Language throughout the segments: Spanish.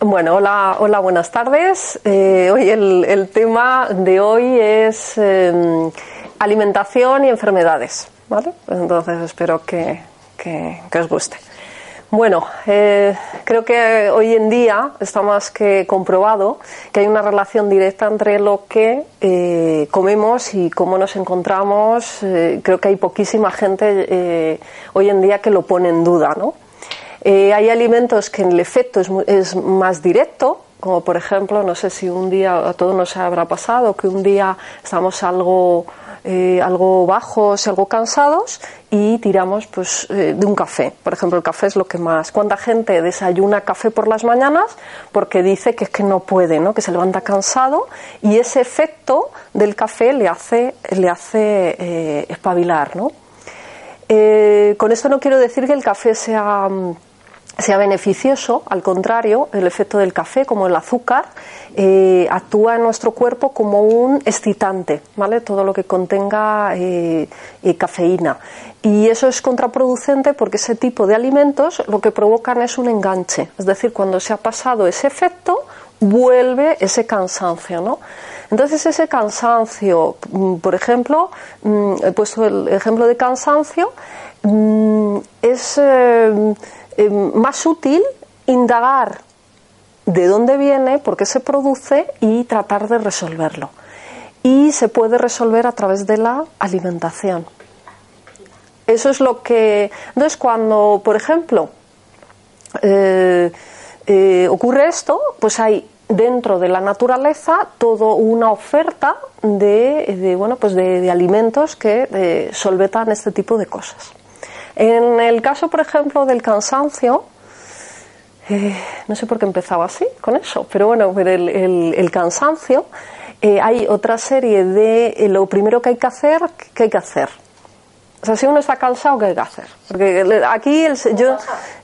Bueno, hola, hola, buenas tardes. Eh, hoy el, tema de hoy es em, alimentación y enfermedades, ¿vale? Entonces espero que, que, os guste. Bueno, eh, creo que hoy en día está más que comprobado que hay una relación directa entre lo que eh, comemos y cómo nos encontramos. creo que hay poquísima gente hoy en día que lo pone en duda, ¿no? Eh, hay alimentos que el efecto es, más directo, como por ejemplo, no sé si un día a todos nos habrá pasado que un día estamos algo eh, algo bajos algo cansados y tiramos pues eh, de un café. Por ejemplo, el café es lo que más. ¿Cuánta gente desayuna café por las mañanas porque dice que es que no puede, ¿no? que se levanta cansado y ese efecto del café le hace, le hace espabilar, ¿no? con esto no quiero decir que el café sea mm, sea beneficioso, al contrario, el efecto del café, como el azúcar, eh, actúa en nuestro cuerpo como un excitante, ¿vale? Todo lo que contenga eh, eh, cafeína. Y eso es contraproducente porque ese tipo de alimentos lo que provocan es un enganche. Es decir, cuando se ha pasado ese efecto, vuelve ese cansancio, ¿no? Entonces ese cansancio, mm, por ejemplo, mm, he puesto el ejemplo de cansancio, mm, es eh, más útil indagar de dónde viene, por qué se produce y tratar de resolverlo. Y se puede resolver a través de la alimentación. Eso es lo que. Entonces, cuando, por ejemplo, eh, eh, ocurre esto, pues hay dentro de la naturaleza toda una oferta de, bueno, pues de, alimentos que solvetan este tipo de cosas. En el caso, por ejemplo, del cansancio, eh, no sé por qué empezaba así con eso, pero bueno, el, cansancio, eh, hay otra serie de eh, lo primero que hay que hacer, ¿qué hay que hacer? O sea, si uno está cansado, ¿qué hay que hacer? Porque aquí el, yo,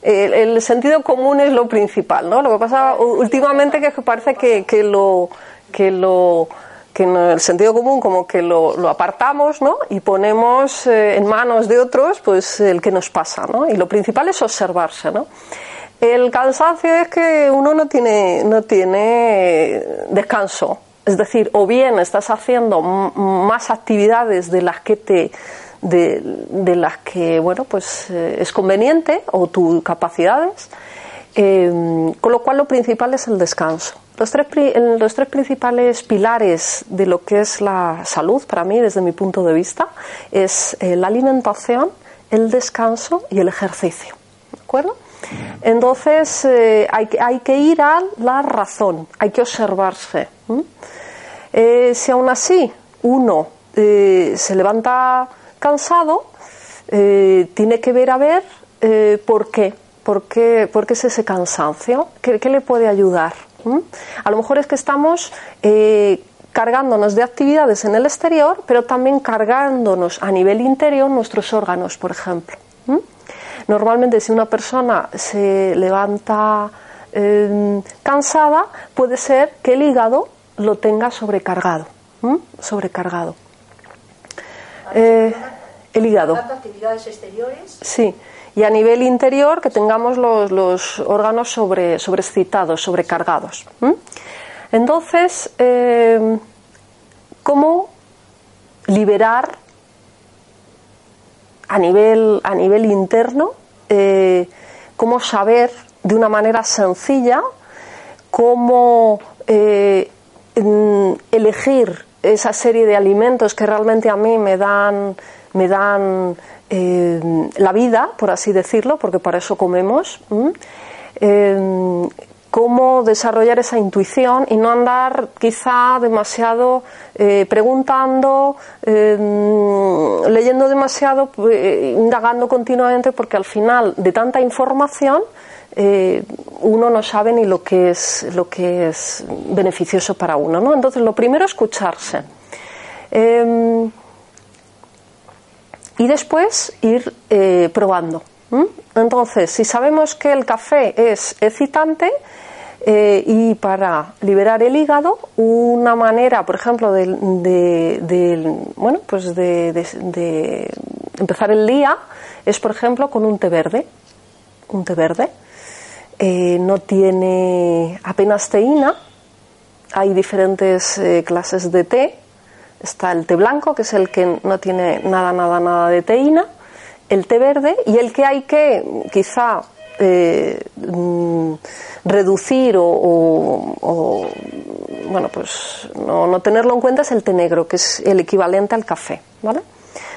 el, sentido común es lo principal, ¿no? Lo que pasa últimamente que parece que, que lo que lo que en el sentido común como que lo, apartamos ¿no? y ponemos eh, en manos de otros pues el que nos pasa ¿no? y lo principal es observarse ¿no? el cansancio es que uno no tiene no tiene descanso es decir o bien estás haciendo más actividades de las que te de, las que bueno pues eh, es conveniente o tus capacidades eh, con lo cual lo principal es el descanso los tres, los tres principales pilares de lo que es la salud, para mí, desde mi punto de vista, es eh, la alimentación, el descanso y el ejercicio. ¿De acuerdo? Entonces, eh, hay, hay, que ir a la razón, hay que observarse. Eh, si aún así uno se levanta cansado, tiene que ver a ver por qué. ¿Por qué, por qué es ese cansancio? ¿Qué, qué le puede ayudar? A lo mejor es que estamos eh, cargándonos de actividades en el exterior, pero también cargándonos a nivel interior nuestros órganos, por ejemplo. Normalmente si una persona se levanta em, cansada, puede ser que el hígado lo tenga sobrecargado. Sobrecargado. Eh, el hígado. actividades exteriores? Sí y a nivel interior que tengamos los, órganos sobre, sobreexcitados, sobrecargados. Entonces, eh, ¿cómo liberar a nivel, a nivel interno, eh, cómo saber de una manera sencilla cómo eh, elegir esa serie de alimentos que realmente a mí me dan, me dan eh, la vida, por así decirlo, porque para eso comemos, eh, cómo desarrollar esa intuición y no andar quizá demasiado eh, preguntando, leyendo demasiado, indagando continuamente, porque al final de tanta información uno no sabe ni lo que es lo que es beneficioso para uno, ¿no? Entonces lo primero es escucharse y después ir eh, probando. Entonces, si sabemos que el café es excitante, Eh, y para liberar el hígado, una manera, por ejemplo, de, bueno, pues de, empezar el día es, por ejemplo, con un té verde. Un té verde. Eh, no tiene apenas teína. Hay diferentes clases de té. Está el té blanco, que es el que no tiene nada, nada, nada de teína. El té verde y el que hay que quizá mm, reducir o, bueno, pues no, tenerlo en cuenta es el té negro, que es el equivalente al café, ¿vale?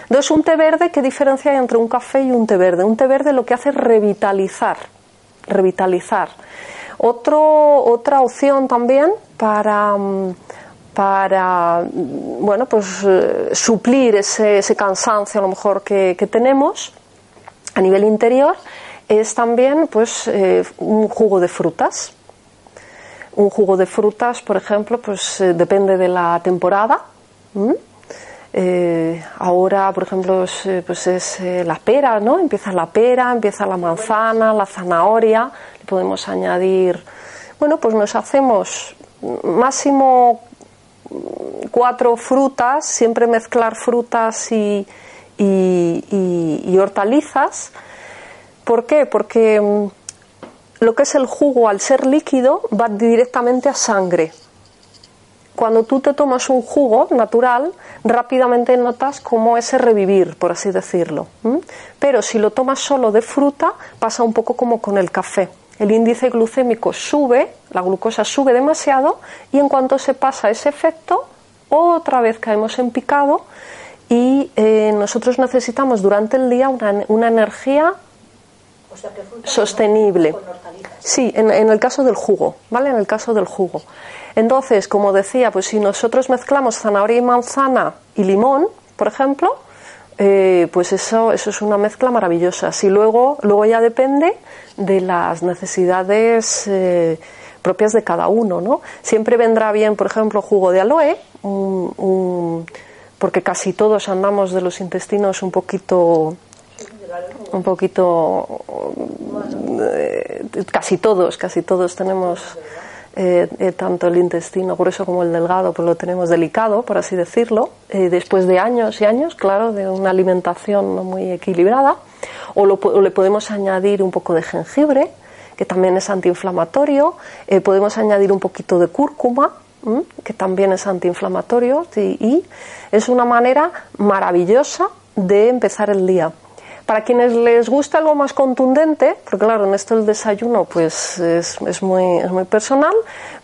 Entonces, un té verde, ¿qué diferencia hay entre un café y un té verde? Un té verde lo que hace es revitalizar, revitalizar. Otra opción también para, para bueno, pues, eh, suplir ese, ese, cansancio a lo mejor que, que tenemos a nivel interior es también pues eh, un jugo de frutas. Un jugo de frutas, por ejemplo, pues eh, depende de la temporada. Ahora, por ejemplo, es, pues es la pera, ¿no? Empieza la pera, empieza la manzana, la zanahoria. Le podemos añadir, bueno, pues nos hacemos máximo cuatro frutas, siempre mezclar frutas y, y hortalizas ¿Por qué? Porque mm, lo que es el jugo, al ser líquido, va directamente a sangre. Cuando tú te tomas un jugo natural, rápidamente notas cómo ese revivir, por así decirlo. Pero si lo tomas solo de fruta, pasa un poco como con el café. El índice glucémico sube, la glucosa sube demasiado y en cuanto se pasa ese efecto, otra vez caemos en picado y eh, nosotros necesitamos durante el día una, una energía sostenible. Sí, en, el caso del jugo, ¿vale? En el caso del jugo. Entonces, como decía, pues si nosotros mezclamos zanahoria y manzana y limón, por ejemplo, eh, pues eso, eso es una mezcla maravillosa. Si luego, luego ya depende de las necesidades eh, propias de cada uno, ¿no? Siempre vendrá bien, por ejemplo, jugo de aloe, porque casi todos andamos de los intestinos un poquito un poquito, eh, casi todos, casi todos tenemos eh, eh, tanto el intestino grueso como el delgado, pues lo tenemos delicado, por así decirlo, después de años y años, claro, de una alimentación no muy equilibrada, o, le podemos añadir un poco de jengibre, que también es antiinflamatorio, podemos añadir un poquito de cúrcuma, que también es antiinflamatorio, y es una manera maravillosa de empezar el día. Para quienes les gusta algo más contundente, porque claro, en esto el desayuno pues es, es, muy, es muy personal,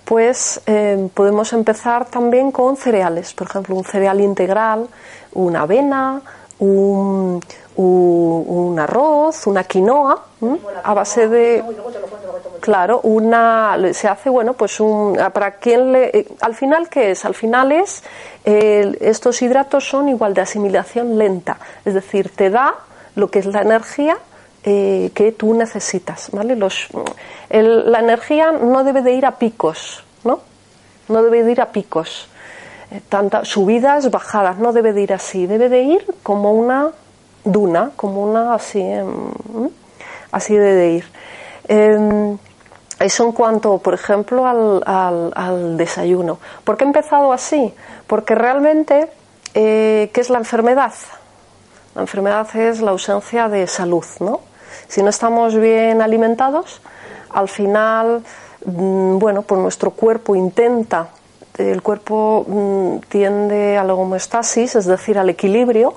pues eh, podemos empezar también con cereales, por ejemplo, un cereal integral, una avena, un, un, arroz, una quinoa, a base de claro, una se hace bueno, pues un para quien le eh, al final qué es? Al final es estos hidratos son igual de asimilación lenta, es decir, te da lo que es la energía eh, que tú necesitas, ¿vale? Los, la energía no debe de ir a picos, ¿no? No debe de ir a picos, eh, tantas subidas, bajadas, no debe de ir así, debe de ir como una duna, como una así, em, así debe de ir. Em, eso en cuanto, por ejemplo, al, al, desayuno. ¿Por qué he empezado así? Porque realmente, eh, ¿qué es la enfermedad? La enfermedad es la ausencia de salud, ¿no? Si no estamos bien alimentados, al final, mm, bueno, pues nuestro cuerpo intenta, el cuerpo mm, tiende a la homeostasis, es decir, al equilibrio,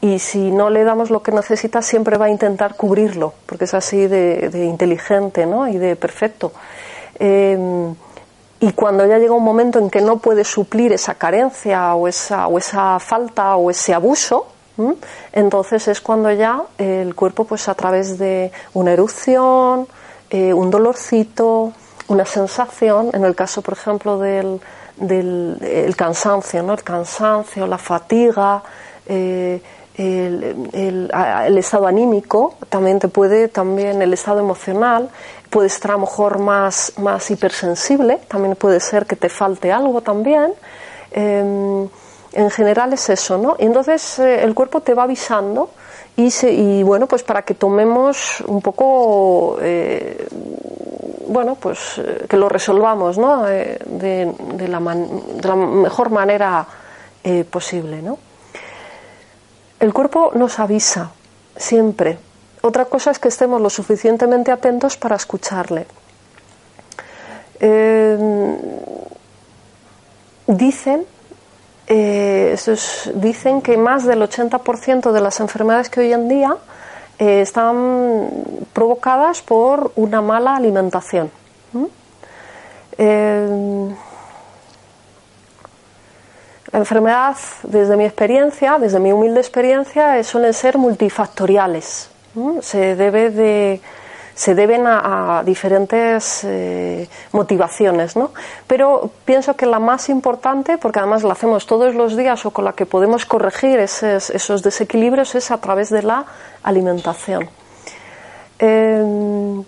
y si no le damos lo que necesita, siempre va a intentar cubrirlo, porque es así de, inteligente ¿no? y de perfecto. Em, y cuando ya llega un momento en que no puede suplir esa carencia o esa, o esa falta o ese abuso, entonces es cuando ya el cuerpo, pues a través de una erupción, eh, un dolorcito, una sensación, en el caso, por ejemplo, del, del cansancio, ¿no? El cansancio, la fatiga, eh, el, el, estado anímico, también te puede, también el estado emocional, puede estar a lo mejor más, más hipersensible, también puede ser que te falte algo también. Em, en general es eso, ¿no? Y entonces eh, el cuerpo te va avisando y, y, bueno, pues para que tomemos un poco, eh, bueno, pues eh, que lo resolvamos ¿no? de, la de, la mejor manera posible. ¿no? El cuerpo nos avisa siempre. Otra cosa es que estemos lo suficientemente atentos para escucharle. dicen eh, dicen que más del 80% de las enfermedades que hoy en día eh, están provocadas por una mala alimentación. Eh, la enfermedad, desde mi experiencia, desde mi humilde experiencia, suelen ser multifactoriales. Se debe de se deben a, diferentes eh, motivaciones, ¿no? Pero pienso que la más importante, porque además la hacemos todos los días o con la que podemos corregir esos, desequilibrios, es a través de la alimentación. Eh,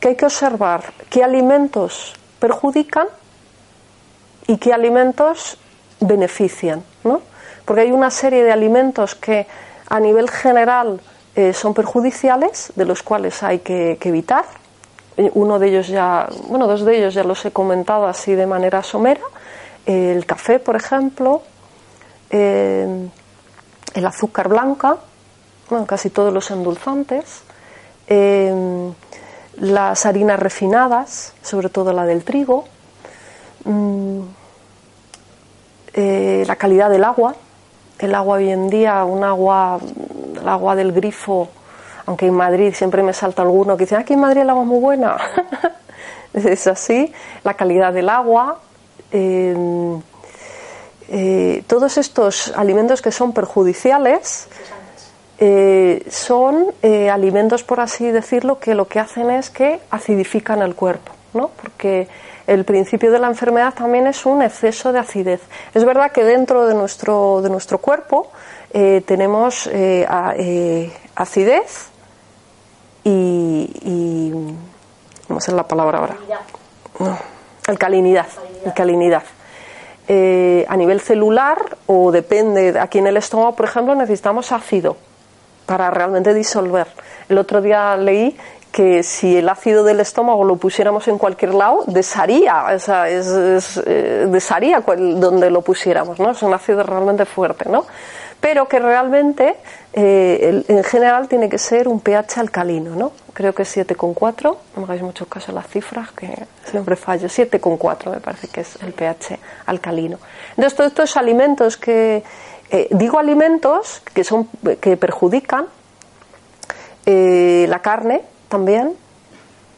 que hay que observar qué alimentos perjudican y qué alimentos benefician, ¿no? Porque hay una serie de alimentos que a nivel general eh, son perjudiciales, de los cuales hay que, evitar. Eh, uno de ellos ya, bueno, dos de ellos ya los he comentado así de manera somera. El café, por ejemplo, eh, el azúcar blanca, bueno, casi todos los endulzantes, las harinas refinadas, sobre todo la del trigo, mm, la calidad del agua. El agua hoy en día, un agua el agua del grifo, aunque en Madrid siempre me salta alguno que dice, aquí en Madrid el agua es muy buena. es así, la calidad del agua. Eh, eh, todos estos alimentos que son perjudiciales eh, son alimentos, por así decirlo, que lo que hacen es que acidifican el cuerpo, ¿no? Porque el principio de la enfermedad también es un exceso de acidez. Es verdad que dentro de nuestro, de nuestro cuerpo eh, tenemos eh, eh, acidez y, y, ¿Cómo es la palabra ahora? alcalinidad. Alcalinidad. a nivel celular, o depende, aquí en el estómago, por ejemplo, necesitamos ácido para realmente disolver. El otro día leí que si el ácido del estómago lo pusiéramos en cualquier lado, desharía, o sea, es, desharía donde lo pusiéramos, ¿no? Es un ácido realmente fuerte, ¿no? Pero que realmente eh, en general tiene que ser un pH alcalino, ¿no? Creo que 7,4, no me hagáis mucho caso a las cifras, que siempre fallo, 7,4 me parece que es el pH alcalino. Entonces, todos estos alimentos que, eh, digo alimentos que, son, que perjudican, eh, la carne también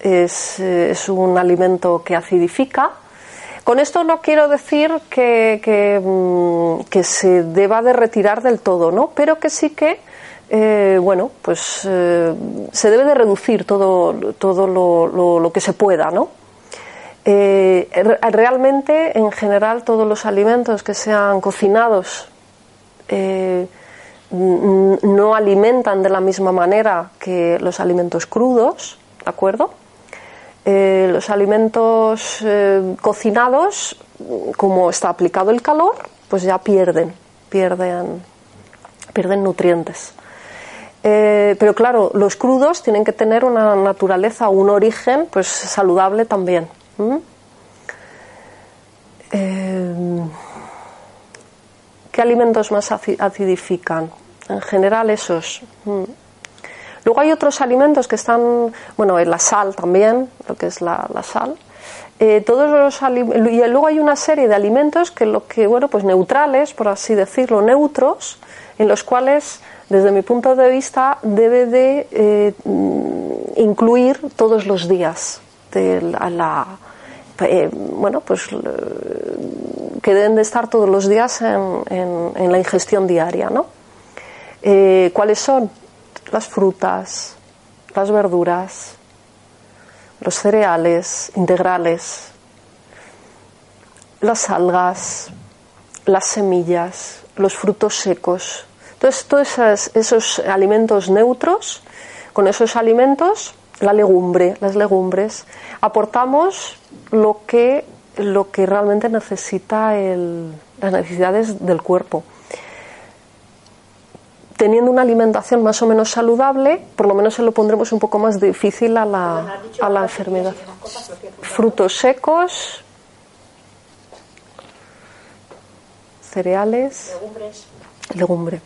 es, es un alimento que acidifica, con esto no quiero decir que, mm, que, se deba de retirar del todo, ¿no? Pero que sí que, eh, bueno, pues eh, se debe de reducir todo, todo lo, lo, que se pueda, ¿no? Eh, realmente, en general, todos los alimentos que sean cocinados no alimentan de la misma manera que los alimentos crudos, ¿de acuerdo? Eh, los alimentos eh, cocinados, como está aplicado el calor, pues ya pierden, pierden, pierden nutrientes. Eh, pero claro, los crudos tienen que tener una naturaleza, un origen, pues saludable también. ¿Qué alimentos más acidifican? En general esos. Luego hay otros alimentos que están, bueno, la sal también, lo que es la, sal. Eh, todos los y luego hay una serie de alimentos que lo que bueno pues neutrales por así decirlo neutros en los cuales desde mi punto de vista debe de eh, incluir todos los días eh, bueno pues que deben de estar todos los días en, en la ingestión diaria no cuáles son las frutas, las verduras, los cereales integrales, las algas, las semillas, los frutos secos. Entonces, todos esos, alimentos neutros, con esos alimentos, la legumbre, las legumbres, aportamos lo que, lo que realmente necesita el, las necesidades del cuerpo teniendo una alimentación más o menos saludable, por lo menos se lo pondremos un poco más difícil a la, a la enfermedad. Frutos secos, cereales, legumbre.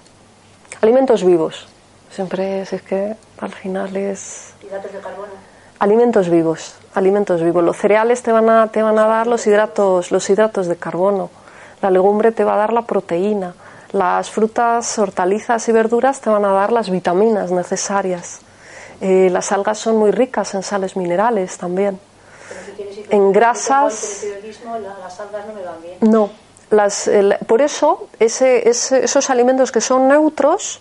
Alimentos vivos. Siempre es, es que al final es. ¿Hidratos de carbono? Alimentos vivos, alimentos vivos. Los cereales te van a, te van a dar los hidratos, los hidratos de carbono. La legumbre te va a dar la proteína. Las frutas, hortalizas y verduras te van a dar las vitaminas necesarias. Eh, las algas son muy ricas en sales minerales también. Si En grasas- la- las algas no me van bien. No, las, el- por eso ese- ese- esos alimentos que son neutros,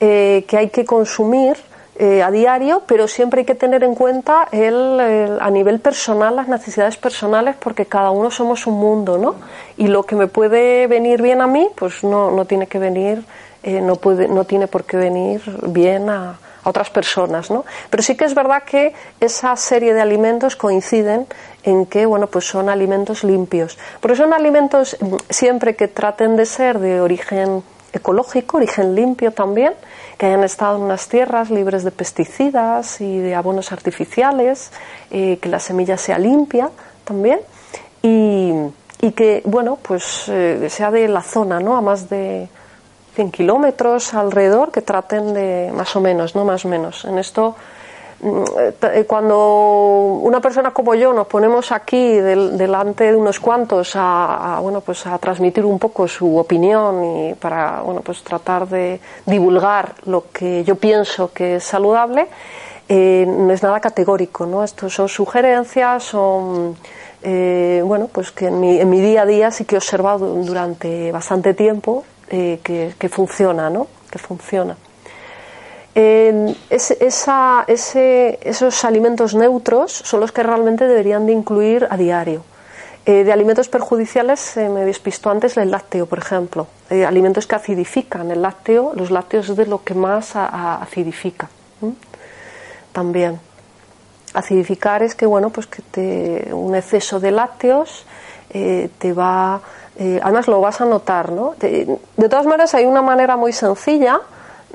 eh, que hay que consumir eh, a diario, pero siempre hay que tener en cuenta el, a nivel personal las necesidades personales, porque cada uno somos un mundo, ¿no? Y lo que me puede venir bien a mí, pues no, no tiene que venir, eh, no puede, no tiene por qué venir bien a, a otras personas, ¿no? Pero sí que es verdad que esa serie de alimentos coinciden en que, bueno, pues son alimentos limpios. Porque son alimentos mm, siempre que traten de ser de origen ecológico, origen limpio también, que hayan estado en unas tierras libres de pesticidas y de abonos artificiales, eh, que la semilla sea limpia también y, y que, bueno, pues eh, sea de la zona, ¿no? A más de 100 kilómetros alrededor que traten de más o menos, no más o menos. En esto, cuando una persona como yo nos ponemos aquí del- delante de unos cuantos a, a, bueno pues a transmitir un poco su opinión y para bueno pues tratar de divulgar lo que yo pienso que es saludable, eh, no es nada categórico, ¿no? Estos son sugerencias, son eh, bueno, pues que en mi, en mi día a día sí que he observado durante bastante tiempo eh, que, que funciona, ¿no? Que funciona. Ese- esos alimentos neutros son los que realmente deberían de incluir a diario. Eh, de alimentos perjudiciales eh, me despisto antes el lácteo, por ejemplo. Eh, alimentos que acidifican. El lácteo, los lácteos es de lo que más acidifica. También. Acidificar es que, bueno, pues que te, un exceso de lácteos eh, te va. además lo vas a notar, ¿no? Te- de todas maneras, hay una manera muy sencilla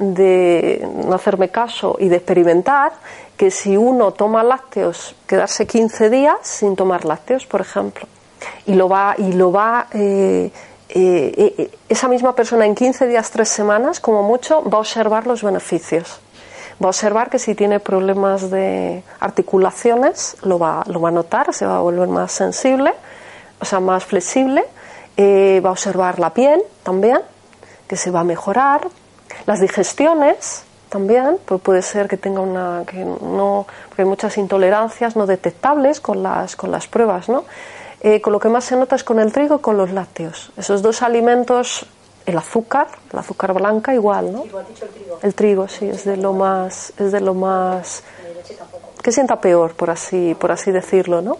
de no hacerme caso y de experimentar que si uno toma lácteos, quedarse 15 días sin tomar lácteos, por ejemplo, y lo va, y lo va eh, eh, eh, esa misma persona en 15 días, 3 semanas, como mucho, va a observar los beneficios. Va a observar que si tiene problemas de articulaciones, lo va, lo va a notar, se va a volver más sensible, o sea, más flexible. Va a observar la piel también, que se va a mejorar. Las digestiones también, pues puede ser que tenga una. que no. porque hay muchas intolerancias no detectables con las, con las pruebas, ¿no? Eh, con lo que más se nota es con el trigo y con los lácteos. Esos dos alimentos, el azúcar, el azúcar blanca igual, ¿no? Dicho el trigo. El trigo, sí, es de lo más, es de lo más que sienta peor, por así, por así decirlo, ¿no?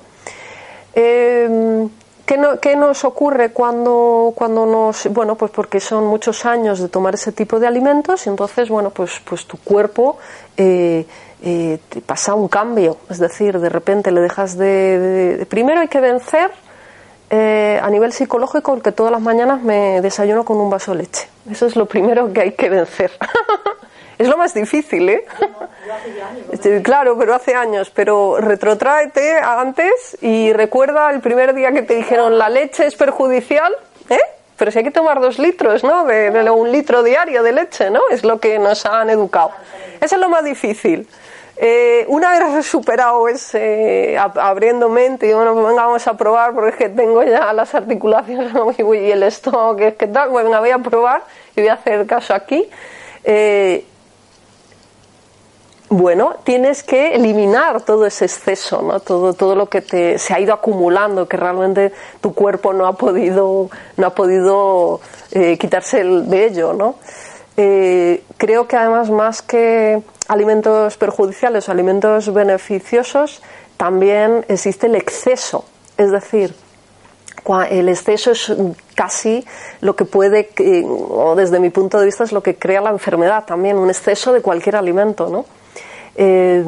Eh, ¿qué, no- qué nos ocurre cuando, cuando nos, bueno, pues porque son muchos años de tomar ese tipo de alimentos y entonces, bueno, pues, pues tu cuerpo eh, eh, te pasa un cambio, es decir, de repente le dejas de, de- de- primero hay que vencer eh, a nivel psicológico el que todas las mañanas me desayuno con un vaso de leche. Eso es lo primero que hay que vencer. es lo más difícil, ¿eh? Este, Claro, pero hace años. Pero retrotráete antes y recuerda el primer día que te dijeron la leche es perjudicial, ¿eh? Pero si hay que tomar dos litros, ¿no? De, un litro diario de leche, ¿no? Es lo que nos han educado. Eso es lo más difícil. Eh, una vez superado ese, ab- abriendo mente y bueno, pues venga, vamos a probar porque es que tengo ya las articulaciones y el estómago, que tal, pues venga, voy a probar y voy a hacer caso aquí. Eh, bueno, tienes que eliminar todo ese exceso, ¿no? todo, todo lo que te, se ha ido acumulando, que realmente tu cuerpo no ha podido, no ha podido eh, quitarse el- de ello. ¿no? Eh, creo que además más que alimentos perjudiciales o alimentos beneficiosos, también existe el exceso. Es decir, el exceso es casi lo que puede, que- o desde mi punto de vista, es lo que crea la enfermedad también, un exceso de cualquier alimento, ¿no? Eh,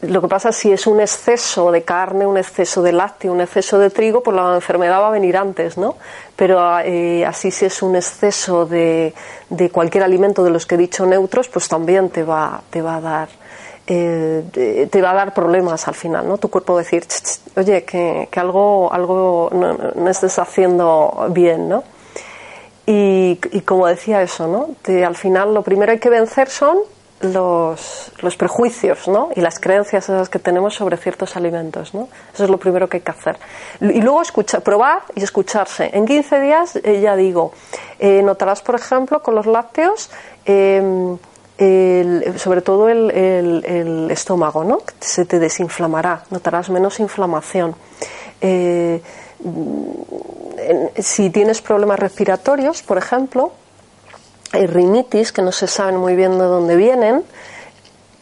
lo que pasa es si es un exceso de carne, un exceso de lácteo, un exceso de trigo, pues la enfermedad va a venir antes, ¿no? Pero eh, así si es un exceso de, de, cualquier alimento de los que he dicho neutros, pues también te va, te va a dar eh, te va a dar problemas al final, ¿no? Tu cuerpo va a decir, oye, que, que, algo, algo no, estés haciendo bien, ¿no? Y, como decía eso, ¿no? Al final lo primero hay que vencer son los, los, prejuicios ¿no? y las creencias esas que tenemos sobre ciertos alimentos. ¿no? Eso es lo primero que hay que hacer. Y luego escuchar, probar y escucharse. En 15 días, eh, ya digo, eh, notarás, por ejemplo, con los lácteos, el, sobre todo el, el, el, estómago, ¿no? se te desinflamará, notarás menos inflamación. Eh, si tienes problemas respiratorios, por ejemplo, rinitis que no se saben muy bien de dónde vienen,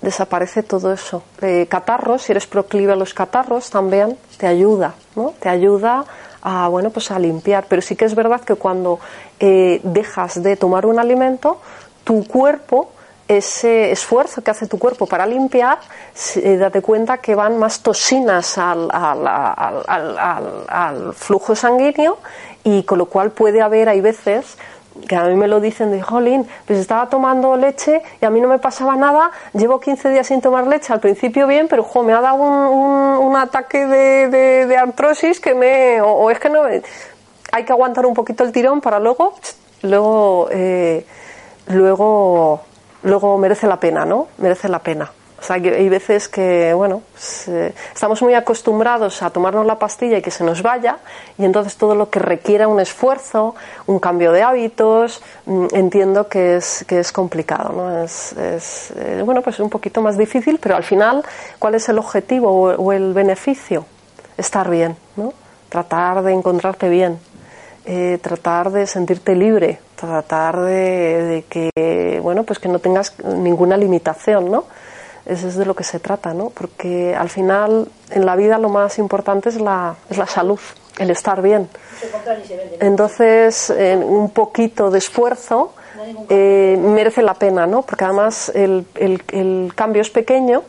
desaparece todo eso. Eh, catarros, si eres proclive a los catarros, también te ayuda, ¿no? Te ayuda a, bueno, pues a limpiar. Pero sí que es verdad que cuando eh, dejas de tomar un alimento, tu cuerpo, ese esfuerzo que hace tu cuerpo para limpiar, eh, date cuenta que van más toxinas al, al, al, al flujo sanguíneo y con lo cual puede haber, hay veces, que a mí me lo dicen de, jolín, pues estaba tomando leche y a mí no me pasaba nada, llevo 15 días sin tomar leche, al principio bien, pero jo, me ha dado un, un, un ataque de, de, artrosis que me, o, o, es que no, hay que aguantar un poquito el tirón para luego, luego, eh, luego, luego merece la pena, ¿no? Merece la pena. O sea, que hay veces que, bueno, pues, eh, estamos muy acostumbrados a tomarnos la pastilla y que se nos vaya, y entonces todo lo que requiera un esfuerzo, un cambio de hábitos, mm, entiendo que es, que es complicado, ¿no? Es, es eh, bueno, pues es un poquito más difícil, pero al final, ¿cuál es el objetivo o, o el beneficio? Estar bien, ¿no? Tratar de encontrarte bien, eh, tratar de sentirte libre, tratar de, de que, bueno, pues que no tengas ninguna limitación, ¿no? Eso es de lo que se trata, ¿no? Porque al final en la vida lo más importante es la, es la salud, el estar bien. Entonces, eh, un poquito de esfuerzo eh, merece la pena, ¿no? Porque además el, el, el cambio es pequeño,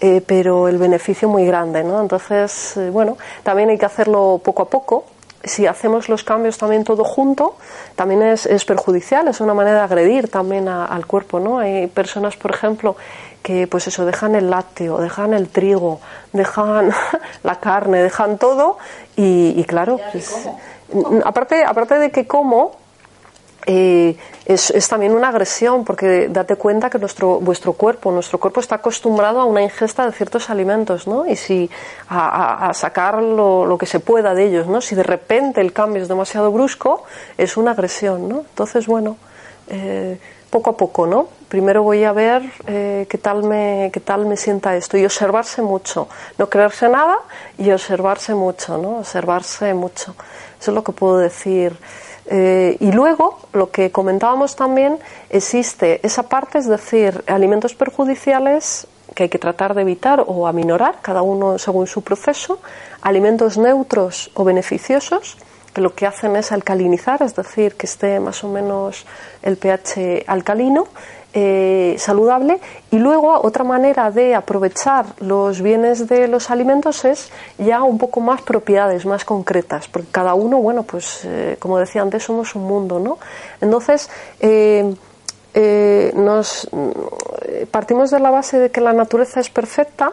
eh, pero el beneficio muy grande, ¿no? Entonces, eh, bueno, también hay que hacerlo poco a poco. Si hacemos los cambios también todo junto, también es, es perjudicial, es una manera de agredir también a, al cuerpo, ¿no? Hay personas, por ejemplo, que pues eso, dejan el lácteo, dejan el trigo, dejan la carne, dejan todo y, y claro, pues, aparte, aparte de que como, eh, es, es, también una agresión porque date cuenta que nuestro vuestro cuerpo nuestro cuerpo está acostumbrado a una ingesta de ciertos alimentos no y si a, a, a sacar lo, lo, que se pueda de ellos no si de repente el cambio es demasiado brusco es una agresión no entonces bueno eh, poco a poco, ¿no? Primero voy a ver eh, qué tal me qué tal me sienta esto y observarse mucho, no creerse nada y observarse mucho, ¿no? Observarse mucho. Eso es lo que puedo decir. Eh, y luego, lo que comentábamos también, existe esa parte, es decir, alimentos perjudiciales que hay que tratar de evitar o aminorar, cada uno según su proceso, alimentos neutros o beneficiosos, que lo que hacen es alcalinizar, es decir, que esté más o menos el pH alcalino, eh, saludable. Y luego otra manera de aprovechar los bienes de los alimentos es ya un poco más propiedades, más concretas, porque cada uno, bueno, pues eh, como decía antes, somos un mundo, ¿no? Entonces, eh, nos partimos de la base de que la naturaleza es perfecta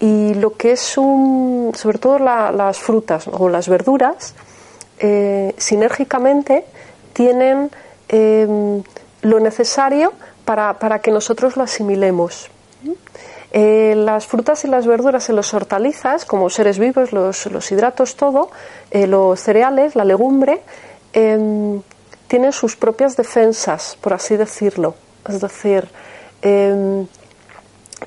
y lo que es un, sobre todo la, las frutas o las verduras, eh, sinérgicamente tienen eh, lo necesario para, para, que nosotros lo asimilemos. Eh, las frutas y las verduras en los hortalizas, como seres vivos, los, los hidratos, todo, eh, los cereales, la legumbre, em, tienen sus propias defensas, por así decirlo. Es decir, em,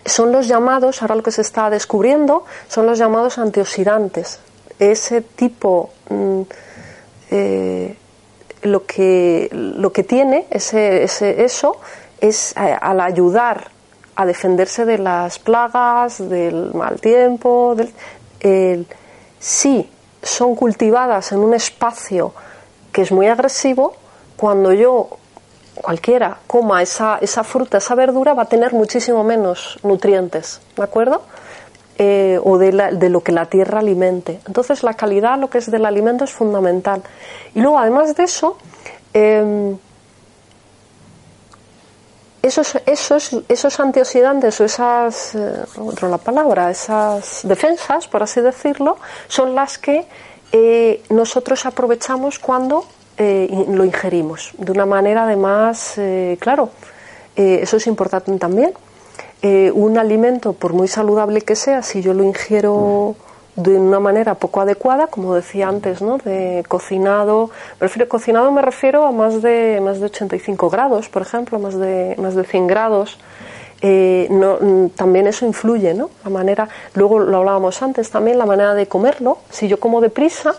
son los llamados, ahora lo que se está descubriendo, son los llamados antioxidantes. Ese tipo, mm, eh, lo, que, lo que tiene ese, eso es eh, al ayudar a defenderse de las plagas, del mal tiempo, del, el, si son cultivadas en un espacio que es muy agresivo, cuando yo cualquiera coma esa, esa fruta, esa verdura, va a tener muchísimo menos nutrientes, ¿de acuerdo? Eh, o de, la- de lo que la tierra alimente. Entonces la calidad, lo que es del alimento, es fundamental. Y luego, además de eso, eh, esos, esos, esos antioxidantes o esas, eh, otro la palabra, esas defensas, por así decirlo, son las que eh, nosotros aprovechamos cuando eh, lo ingerimos. De una manera, además, eh, claro, eh, eso es importante también. Eh, un alimento, por muy saludable que sea, si yo lo ingiero de una manera poco adecuada, como decía antes, ¿no? De cocinado, me refiero, cocinado me refiero a más de más de 85 grados, por ejemplo, más de más de 100 grados. También eso influye, ¿no? La manera, luego lo hablábamos antes también, la manera de comerlo. Si yo como deprisa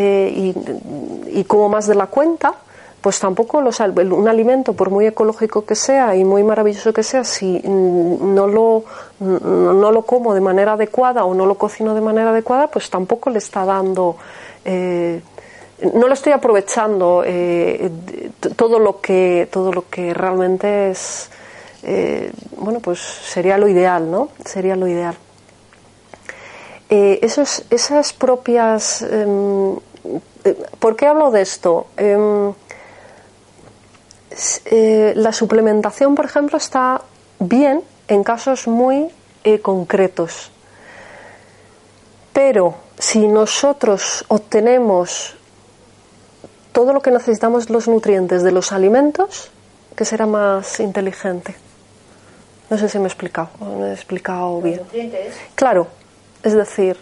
eh, y, como más de la cuenta, pues tampoco un alimento, por muy ecológico que sea y muy maravilloso que sea, si mm, no lo, mm, no lo como de manera adecuada o no lo cocino de manera adecuada, pues tampoco le está dando, eh, no lo estoy aprovechando eh, todo lo que todo lo que realmente es, eh, bueno, pues sería lo ideal, ¿no? Sería lo ideal. Esos, esas propias. Eh, ¿Por qué hablo de esto? Em, eh, la suplementación, por ejemplo, está bien en casos muy eh, concretos. Pero si nosotros obtenemos todo lo que necesitamos, los nutrientes de los alimentos, ¿qué será más inteligente? No sé si me he explicado, me he explicado bien. Los nutrientes, Claro, es decir,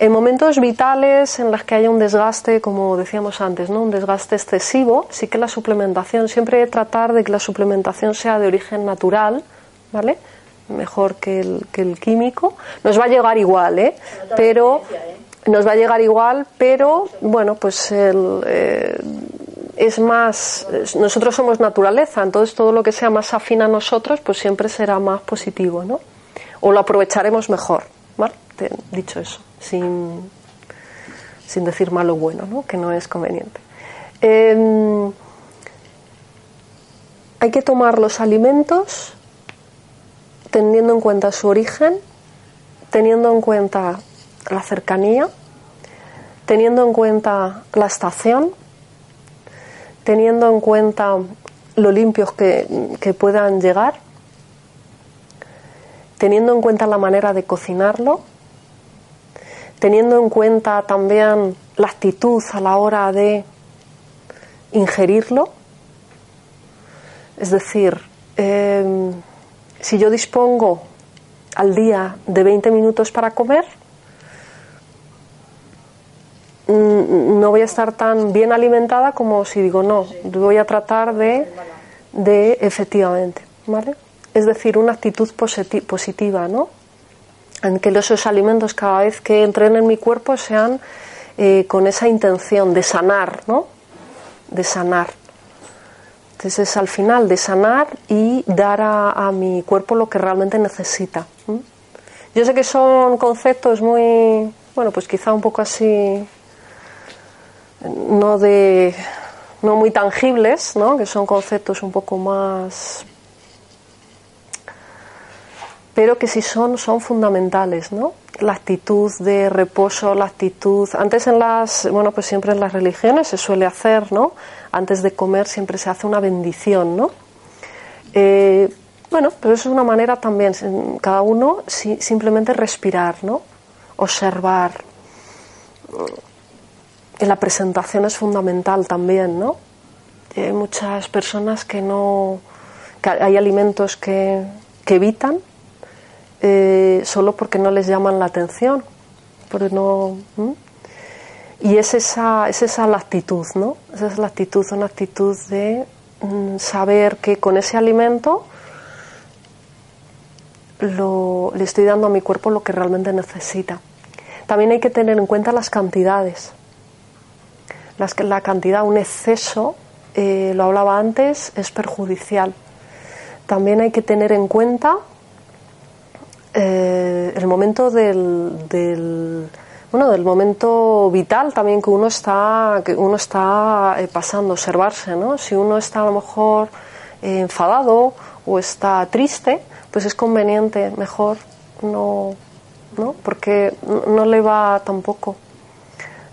en momentos vitales en los que haya un desgaste, como decíamos antes, ¿no? un desgaste excesivo, sí que la suplementación, siempre tratar de que la suplementación sea de origen natural, ¿vale? Mejor que el, que el químico. Nos va a llegar igual, ¿eh? Pero ¿eh? nos va a llegar igual, pero bueno, pues el, eh, es más, nosotros somos naturaleza, entonces todo lo que sea más afín a nosotros, pues siempre será más positivo, ¿no? O lo aprovecharemos mejor, ¿vale? Dicho eso, sin, sin decir malo bueno, ¿no? Que no es conveniente. Em, hay que tomar los alimentos teniendo en cuenta su origen, teniendo en cuenta la cercanía, teniendo en cuenta la estación, teniendo en cuenta lo limpios que, que puedan llegar, teniendo en cuenta la manera de cocinarlo, teniendo en cuenta también la actitud a la hora de ingerirlo. Es decir, eh, si yo dispongo al día de 20 minutos para comer, mm, no voy a estar tan bien alimentada como si digo no, voy a tratar de, de efectivamente, ¿vale? Es decir, una actitud positi- positiva, ¿no? En que esos alimentos cada vez que entren en mi cuerpo sean eh, con esa intención de sanar, ¿no? De sanar. Entonces es al final de sanar y dar a, mi cuerpo lo que realmente necesita. Yo sé que son conceptos muy, bueno, pues quizá un poco así, no de, no muy tangibles, ¿no? Que son conceptos un poco más, pero que sí son, son fundamentales, ¿no? La actitud de reposo, la actitud. Antes en las, bueno, pues siempre en las religiones se suele hacer, ¿no? Antes de comer siempre se hace una bendición, ¿no? Eh, bueno, pero eso es una manera también, cada uno si- simplemente respirar, ¿no? Observar. Y la presentación es fundamental también, ¿no? Hay muchas personas que no. que hay alimentos que, que evitan eh, solo porque no les llaman la atención. Porque no. Y es esa, es esa la actitud, ¿no? Esa es la actitud, una actitud de mm, saber que con ese alimento lo, le estoy dando a mi cuerpo lo que realmente necesita. También hay que tener en cuenta las cantidades. Las, la cantidad, un exceso, eh, lo hablaba antes, es perjudicial. También hay que tener en cuenta eh, el momento del, del- bueno, del momento vital también que uno está, que uno está eh, pasando, observarse, ¿no? Si uno está a lo mejor eh, enfadado o está triste, pues es conveniente, mejor no, ¿no? Porque no le va tampoco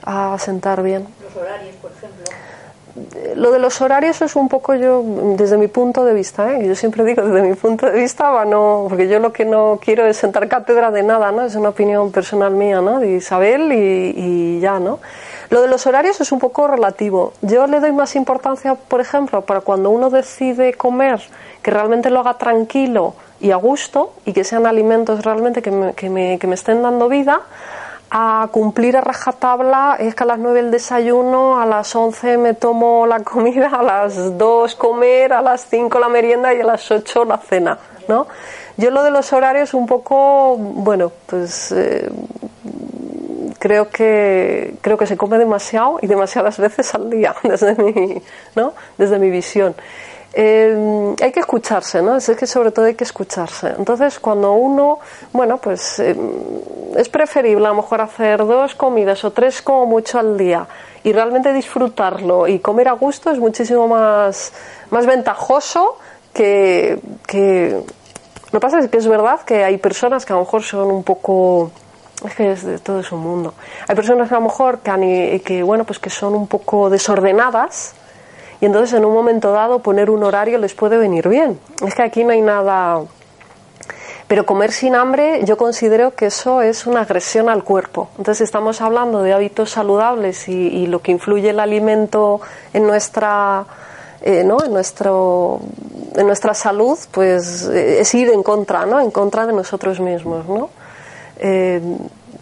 a sentar bien. Los horarios, por ejemplo. Lo de los horarios es un poco yo, desde mi punto de vista, ¿eh? yo siempre digo desde mi punto de vista, va, no, porque yo lo que no quiero es sentar cátedra de nada, ¿no? Es una opinión personal mía, ¿no? De Isabel y, y ya, ¿no? Lo de los horarios es un poco relativo. Yo le doy más importancia, por ejemplo, para cuando uno decide comer, que realmente lo haga tranquilo y a gusto y que sean alimentos realmente que me, que me, que me estén dando vida, a cumplir a rajatabla es que a las 9 el desayuno, a las 11 me tomo la comida, a las 2 comer, a las 5 la merienda y a las 8 la cena, ¿no? Yo lo de los horarios un poco, bueno, pues eh, creo que creo que se come demasiado y demasiadas veces al día desde mi, ¿no? Desde mi visión. Eh, hay que escucharse, ¿no? Es que sobre todo hay que escucharse. Entonces, cuando uno, bueno, pues eh, es preferible a lo mejor hacer dos comidas o tres como mucho al día y realmente disfrutarlo y comer a gusto es muchísimo más, más ventajoso que, que... Lo que pasa es que es verdad que hay personas que a lo mejor son un poco es que es de todo es un mundo. Hay personas que a lo mejor que, que bueno pues que son un poco desordenadas y entonces en un momento dado poner un horario les puede venir bien. Es que aquí no hay nada. Pero comer sin hambre, yo considero que eso es una agresión al cuerpo. Entonces estamos hablando de hábitos saludables y, lo que influye el alimento en nuestra, eh, ¿no? en nuestro, en nuestra salud, pues eh, es ir en contra, ¿no? En contra de nosotros mismos, ¿no? Eh,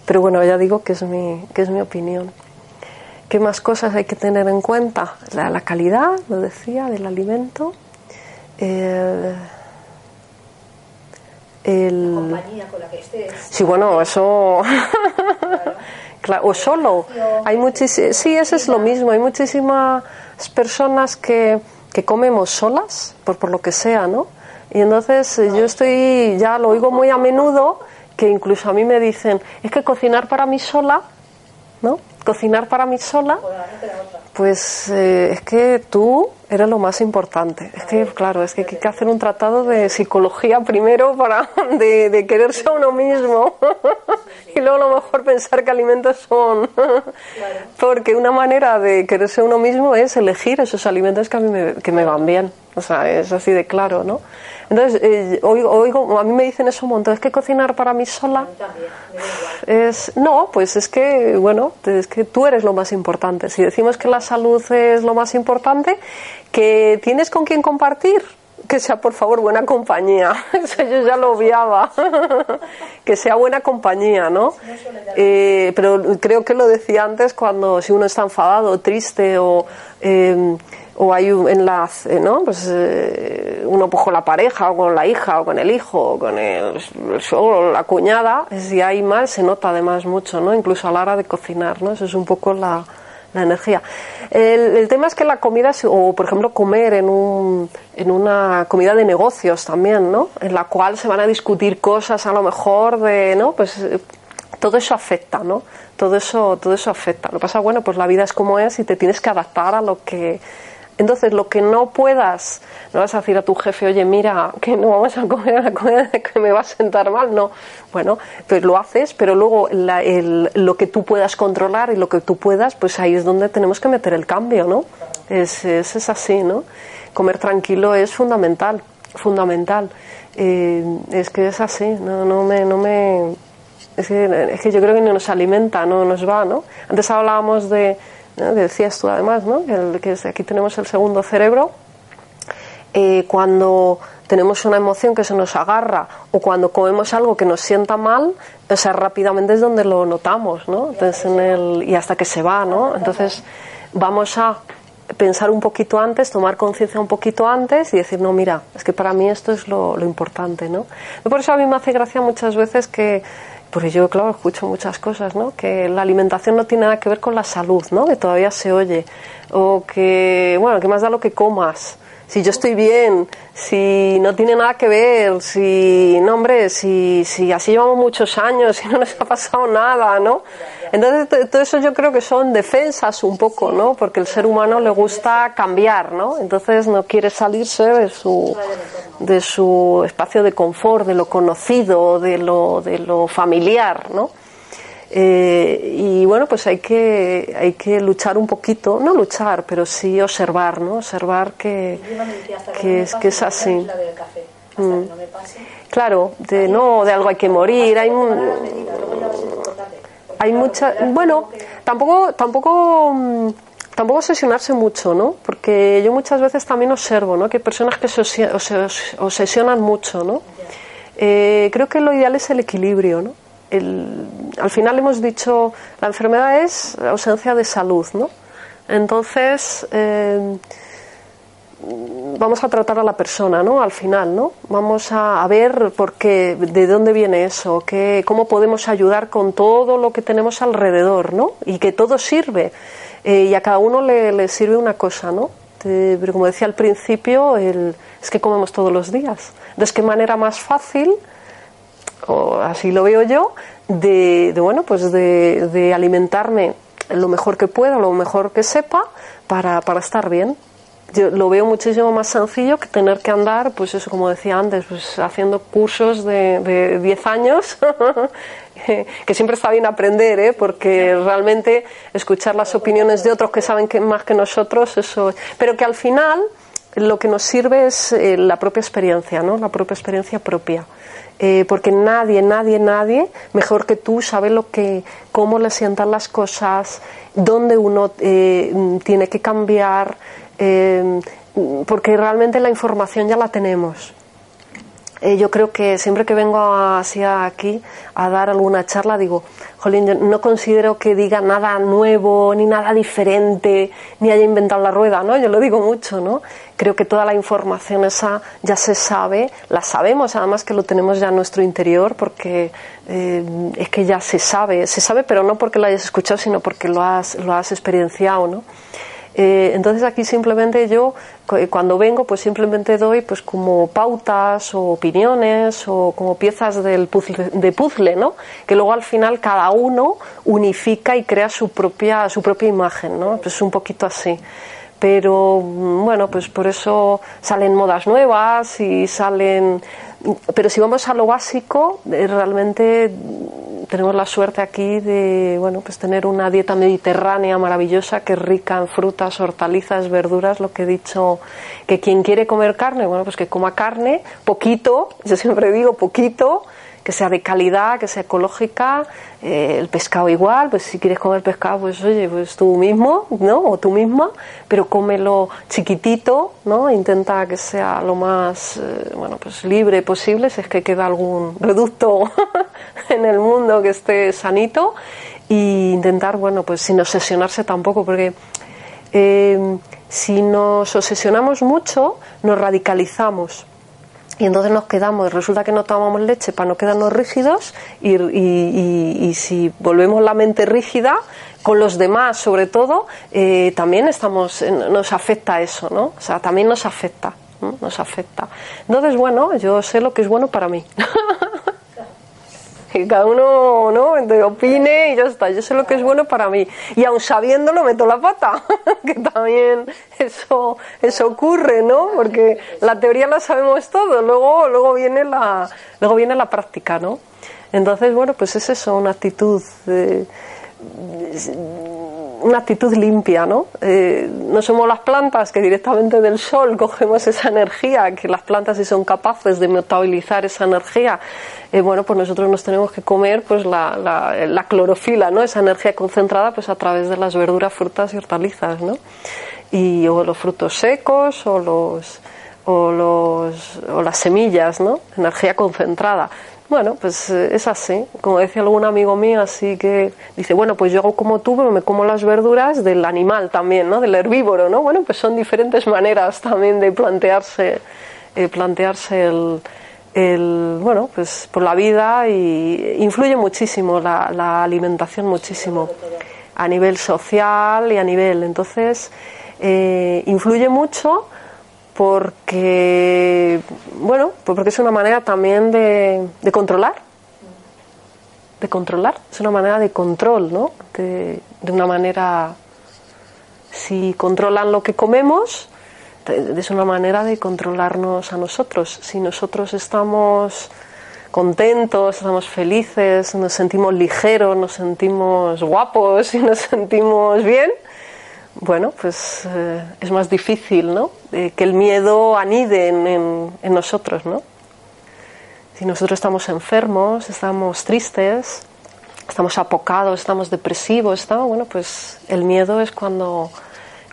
pero bueno, ya digo que es mi, que es mi opinión. ¿Qué más cosas hay que tener en cuenta? La, la calidad, lo decía, del alimento. Eh, el, Compañía con la que estés. Sí, bueno, eso. Claro, o solo. Hay muchis- sí, eso es lo mismo. Hay muchísimas personas que, que comemos solas, por, por lo que sea, ¿no? Y entonces eh, yo estoy, ya lo oigo muy a menudo, que incluso a mí me dicen, es que cocinar para mí sola, ¿no? Cocinar para mí sola, pues eh, es que tú eres lo más importante. Es que, claro, es que hay que hacer un tratado de psicología primero para de, quererse a uno mismo y luego a lo mejor pensar qué alimentos son. Porque una manera de quererse a uno mismo es elegir esos alimentos que a mí me, que me van bien. O sea, es así de claro, ¿no? Entonces, eh, oigo, oigo- a mí me dicen eso un montón, es que cocinar para mí sola es no, pues es que bueno, es que tú eres lo más importante. Si decimos que la salud es lo más importante, que tienes con quién compartir, que sea por favor buena compañía. Eso yo ya lo obviaba. que sea buena compañía, ¿no? Eh, pero creo que lo decía antes cuando si uno está enfadado, triste o eh, o hay un enlace, ¿no? Pues eh, uno pues, con la pareja o con la hija o con el hijo o con el, el suegro o la cuñada, si hay mal se nota además mucho, ¿no? Incluso a la hora de cocinar, ¿no? Eso es un poco la, la energía. El, el tema es que la comida, o por ejemplo comer en, un, en una comida de negocios también, ¿no? En la cual se van a discutir cosas a lo mejor de, ¿no? Pues eh, todo eso afecta, ¿no? Todo eso, todo eso afecta. Lo que pasa, bueno, pues la vida es como es y te tienes que adaptar a lo que... Entonces, lo que no puedas, no vas a decir a tu jefe, oye, mira, que no vamos a comer la comida que me va a sentar mal, no. Bueno, pues lo haces, pero luego lo que tú puedas controlar y lo que tú puedas, pues ahí es donde tenemos que meter el cambio, ¿no? Es, es, así, ¿no? Comer tranquilo es fundamental, fundamental. Eh, es que es así, no, no me, no me, es que yo creo que no nos alimenta, no nos va, ¿no? Antes hablábamos de, decías tú además, ¿no? Que, aquí tenemos el segundo cerebro. Eh, cuando tenemos una emoción que se nos agarra o cuando comemos algo que nos sienta mal, o sea, rápidamente es donde lo notamos, ¿no? El, y hasta que se va, ¿no? Entonces, vamos a pensar un poquito antes, tomar conciencia un poquito antes y decir, no, mira, es que para mí esto es lo, lo importante, ¿no? Por eso a mí me hace gracia muchas veces que, porque yo, claro, escucho muchas cosas, ¿no? Que la alimentación no tiene nada que ver con la salud, ¿no? Que todavía se oye. O que, bueno, que más da lo que comas. Si yo estoy bien, si no tiene nada que ver, si, no, hombre, si, si así llevamos muchos años y no nos ha pasado nada, ¿no? Entonces, todo eso yo creo que son defensas un poco, ¿no? Porque el ser humano le gusta cambiar, ¿no? Entonces no quiere salirse de su, de su espacio de confort, de lo conocido, de lo, de lo familiar, ¿no? Eh, y bueno, pues hay que, hay que luchar un poquito, no luchar, pero sí observar, ¿no? Observar que, que, es, que es así. pase. Claro, de no, de algo hay que morir, hay, mu- Hay mucha, bueno, tampoco, tampoco, mm, tampoco obsesionarse mucho, ¿no? Porque yo muchas veces también observo, ¿no? Que hay personas que se obse- obse- obsesionan mucho, ¿no? Eh, creo que lo ideal es el equilibrio, ¿no? El- al final hemos dicho, la enfermedad es ausencia de salud, ¿no? Entonces, eh, vamos a tratar a la persona, ¿no? Al final, ¿no? Vamos a, ver por qué, de dónde viene eso, qué, cómo podemos ayudar con todo lo que tenemos alrededor, ¿no? Y que todo sirve. Eh, y a cada uno le, le sirve una cosa, ¿no? Te- pero como decía al principio, el, es que comemos todos los días. Entonces, ¿qué manera más fácil o así lo veo yo, de, de, bueno, pues de, de alimentarme lo mejor que pueda, lo mejor que sepa, para, para estar bien. Yo lo veo muchísimo más sencillo que tener que andar, pues eso, como decía antes, pues haciendo cursos de, de 10 años, que siempre está bien aprender, ¿eh? porque realmente escuchar las opiniones de otros que saben que más que nosotros, eso, pero que al final lo que nos sirve es eh, la propia experiencia, ¿no? La propia experiencia propia. Eh, porque nadie, nadie, nadie mejor que tú sabe lo que, cómo le sientan las cosas, dónde uno eh, tiene que cambiar, eh, porque realmente la información ya la tenemos. Eh, yo creo que siempre que vengo hacia aquí a dar alguna charla digo, jolín, yo no considero que diga nada nuevo, ni nada diferente, ni haya inventado la rueda, ¿no? Yo lo digo mucho, ¿no? Creo que toda la información esa ya se sabe, la sabemos, además que lo tenemos ya en nuestro interior, porque eh, es que ya se sabe, se sabe, pero no porque lo hayas escuchado, sino porque lo has, lo has experienciado, ¿no? Eh, entonces aquí simplemente yo cu- cuando vengo pues simplemente doy pues como pautas o opiniones o como piezas del puzzle, de puzzle, ¿no? Que luego al final cada uno unifica y crea su propia su propia imagen, ¿no? Pues un poquito así. Pero mm, bueno, pues por eso salen modas nuevas y salen pero si vamos a lo básico, eh, realmente tenemos la suerte aquí de bueno pues tener una dieta mediterránea maravillosa que es rica en frutas, hortalizas, verduras, lo que he dicho, que quien quiere comer carne, bueno pues que coma carne, poquito, yo siempre digo poquito, que sea de calidad, que sea ecológica, eh, el pescado igual, pues si quieres comer pescado, pues oye, pues tú mismo, ¿no? O tú misma, pero cómelo chiquitito, ¿no? Intenta que sea lo más, eh, bueno, pues libre posible, si es que queda algún reducto en el mundo que esté sanito, y intentar, bueno, pues sin obsesionarse tampoco, porque eh, si nos obsesionamos mucho, nos radicalizamos y entonces nos quedamos, resulta que no tomamos leche para no quedarnos rígidos y, y- y- y si volvemos la mente rígida con los demás sobre todo, eh, también estamos, nos afecta eso, ¿no? O sea, también nos afecta, ¿no? nos afecta. Entonces, bueno, yo sé lo que es bueno para mí. que cada uno no opine y ya está yo sé lo que es bueno para mí. Y aun sabiéndolo meto la pata que también eso eso ocurre no porque la teoría la sabemos todo luego luego viene la luego viene la práctica no entonces bueno pues es eso una actitud eh, una actitud limpia, ¿no? Eh, no somos las plantas que directamente del sol cogemos esa energía, que las plantas sí son capaces de metabolizar esa energía. Eh, bueno, pues nosotros nos tenemos que comer pues la, la, la clorofila, ¿no? Esa energía concentrada pues a través de las verduras, frutas y hortalizas, ¿no? Y o los frutos secos o los o los o las semillas, ¿no? Energía concentrada. Bueno, pues eh, es así. Como decía algún amigo mío, así que dice, bueno, pues yo hago como tú, pero me como las verduras del animal también, ¿no? Del herbívoro, ¿no? Bueno, pues son diferentes maneras también de plantearse, eh, plantearse el, el, bueno, pues por la vida y influye muchísimo la, la alimentación, muchísimo a nivel social y a nivel. Entonces, eh, influye mucho porque, bueno, pues porque es una manera también de, de controlar. de controlar, es una manera de control, ¿no? De, de una manera, si controlan lo que comemos, es una manera de controlarnos a nosotros. Si nosotros estamos contentos, estamos felices, nos sentimos ligeros, nos sentimos guapos y nos sentimos bien, bueno, pues eh, es más difícil, ¿no? Eh, que el miedo anide en, en- nosotros, ¿no? Si nosotros estamos enfermos, estamos tristes, estamos apocados, estamos depresivos, estamos, bueno, pues el miedo es cuando,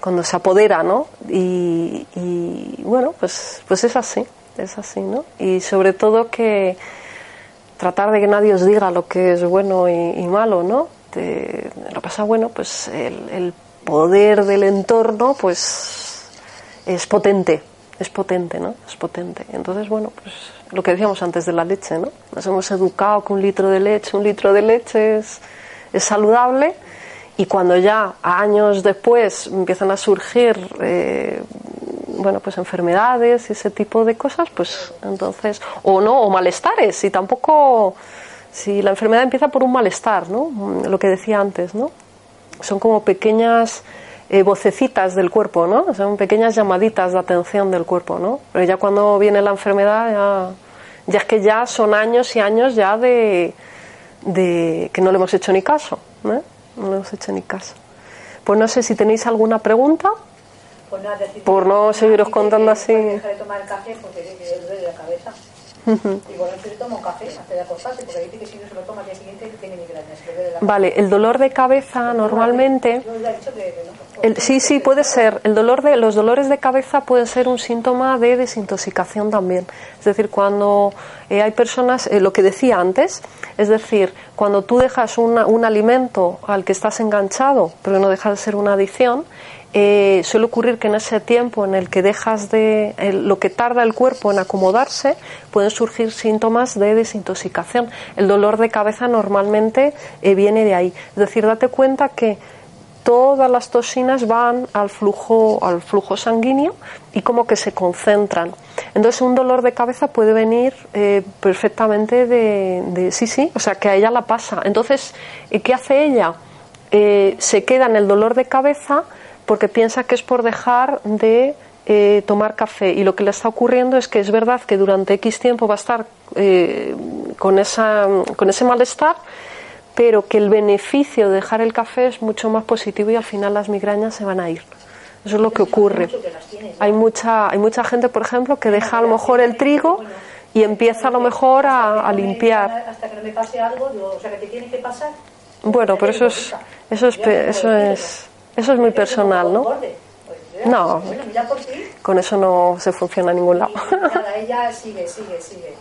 cuando se apodera, ¿no? Y, y, bueno, pues, pues es así, es así, ¿no? Y sobre todo que tratar de que nadie os diga lo que es bueno y, malo, ¿no? De- lo pasa, bueno, pues el poder del entorno, pues es potente, es potente, ¿no? Es potente. Entonces, bueno, pues lo que decíamos antes de la leche, ¿no? Nos hemos educado que un litro de leche, un litro de leche es, es saludable y cuando ya años después empiezan a surgir, eh, bueno, pues enfermedades y ese tipo de cosas, pues entonces, o no, o malestares, y tampoco, si la enfermedad empieza por un malestar, ¿no? Lo que decía antes, ¿no? Son como pequeñas eh, vocecitas del cuerpo, ¿no? Son pequeñas llamaditas de atención del cuerpo, ¿no? Pero ya cuando viene la enfermedad, ya, ya es que ya son años y años ya de, de que no le hemos hecho ni caso, ¿eh? No le hemos hecho ni caso. Pues no sé si tenéis alguna pregunta. Pues nada, decir- Por no seguiros contando así. dejar de tomar el café porque duele la cabeza. Un café antes de acostarse porque dice que si no se lo toma al día siguiente tiene le la. Vale, el dolor de cabeza normalmente... El- sí, sí, puede ser. El dolor de, los dolores de cabeza pueden ser un síntoma de desintoxicación también. Es decir, cuando eh, hay personas, eh, lo que decía antes, es decir, cuando tú dejas una- un alimento al que estás enganchado, pero no deja de ser una adicción, eh, suele ocurrir que en ese tiempo en el que dejas de lo que tarda el cuerpo en acomodarse, pueden surgir síntomas de desintoxicación. El dolor de cabeza normalmente eh, viene de ahí. Es decir, date cuenta que todas las toxinas van al flujo, al flujo sanguíneo y como que se concentran. Entonces un dolor de cabeza puede venir eh, perfectamente de, de- sí, sí, o sea que a ella la pasa. Entonces, eh, ¿qué hace ella? Eh, se queda en el dolor de cabeza porque piensa que es por dejar de eh, tomar café y lo que le está ocurriendo es que es verdad que durante X tiempo va a estar eh, con, esa, con ese malestar pero que el beneficio de dejar el café es mucho más positivo y al final las migrañas se van a ir. Eso es lo que ocurre. Hay mucha, hay mucha gente, por ejemplo, que deja a lo mejor el trigo y empieza a lo mejor a, a limpiar. Hasta que no me pase algo, o sea que te tiene que pasar. Bueno, pero eso es, eso es, eso es, eso es muy personal, ¿no? Pues, No. Ti. Con eso no se funciona a ningún lado. Ella sigue, sigue, sigue.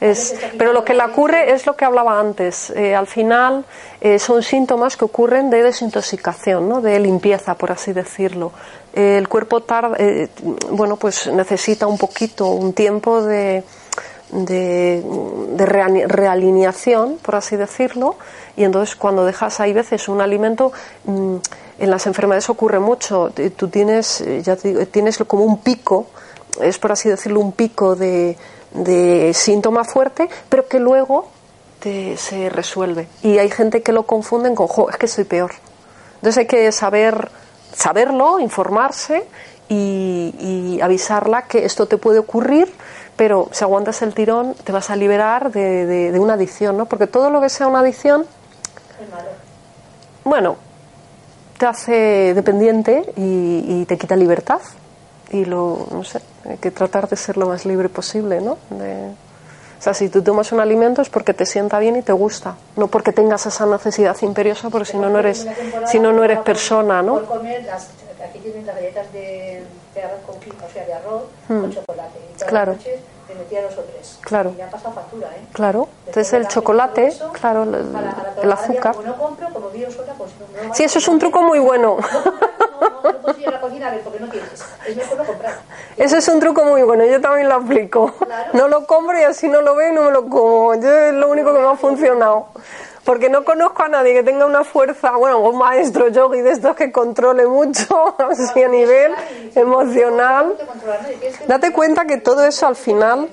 Es, pero lo que le ocurre es lo que hablaba antes. Eh, al final eh, son síntomas que ocurren de desintoxicación, ¿no? de limpieza, por así decirlo. Eh, el cuerpo tarda, eh, bueno, pues necesita un poquito, un tiempo de, de, de realineación, por así decirlo, y entonces cuando dejas, hay veces un alimento, mm, en las enfermedades ocurre mucho. Tú tienes, eh, ya te digo, tienes como un pico, es por así decirlo, un pico de, de síntoma fuerte, pero que luego te- se resuelve. Y hay gente que lo confunden con, jo, es que soy peor. Entonces hay que saber, saberlo, informarse y, y avisarla que esto te puede ocurrir, pero si aguantas el tirón te vas a liberar de, de- una adicción, ¿no? Porque todo lo que sea una adicción, bueno, te hace dependiente y, te quita libertad. Y lo, no sé, hay que tratar de ser lo más libre posible, ¿no? De- o sea, si tú tomas un alimento es porque te sienta bien y te gusta, no porque tengas esa necesidad imperiosa, porque si no, no eres, si no, no eres persona, ¿no? Por comer, las, aquí tienen las galletas de, de arroz con sea, de arroz con chocolate. Y todas Hmm. Claro. las noches me metía dos o tres. Claro. Y me ha pasado factura, ¿eh? Claro, entonces el la- chocolate, eso, claro, el, a la- a la- el azúcar. Como no compro, como vivo sola, pues no, no Sí, eso es un truco muy bueno. No, no, no a la cocina a ver porque no tienes. Es mejor no comprar. Eso es un truco muy bueno, yo también lo aplico. Claro. No lo compro y así no lo veo y no me lo como. Yo es lo único que me ha funcionado. Porque no conozco a nadie que tenga una fuerza, bueno, un maestro yogi de estos que controle mucho, así a nivel emocional. Date cuenta que todo eso al final,